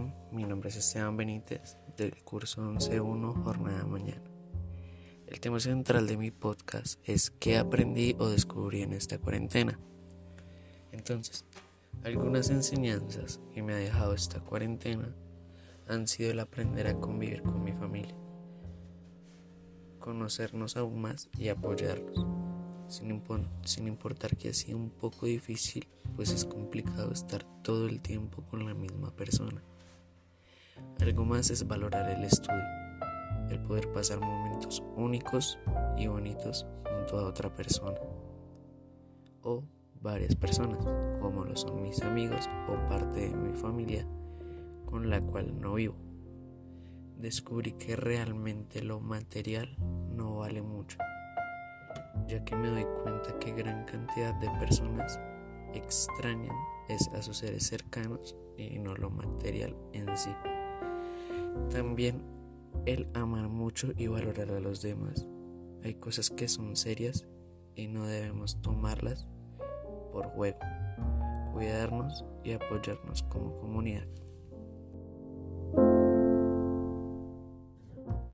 nombre es Esteban Benítez del curso 11.1 Jornada Mañana. El tema central de mi podcast es qué aprendí o descubrí en esta cuarentena. Entonces, algunas enseñanzas que me ha dejado esta cuarentena han sido el aprender a convivir con mi familia, conocernos aún más y apoyarnos, sin, sin importar que ha sido un poco difícil, pues es complicado estar todo el tiempo con la misma persona. Algo más es valorar el estudio, el poder pasar momentos únicos y bonitos junto a otra persona o varias personas, como lo son mis amigos o parte de mi familia con la cual no vivo. Descubrí que realmente lo material no vale mucho, ya que me doy cuenta que gran cantidad de personas extrañan es a sus seres cercanos y no lo material en sí. También el amar mucho y valorar a los demás. Hay cosas que son serias y no debemos tomarlas por juego. Cuidarnos y apoyarnos como comunidad.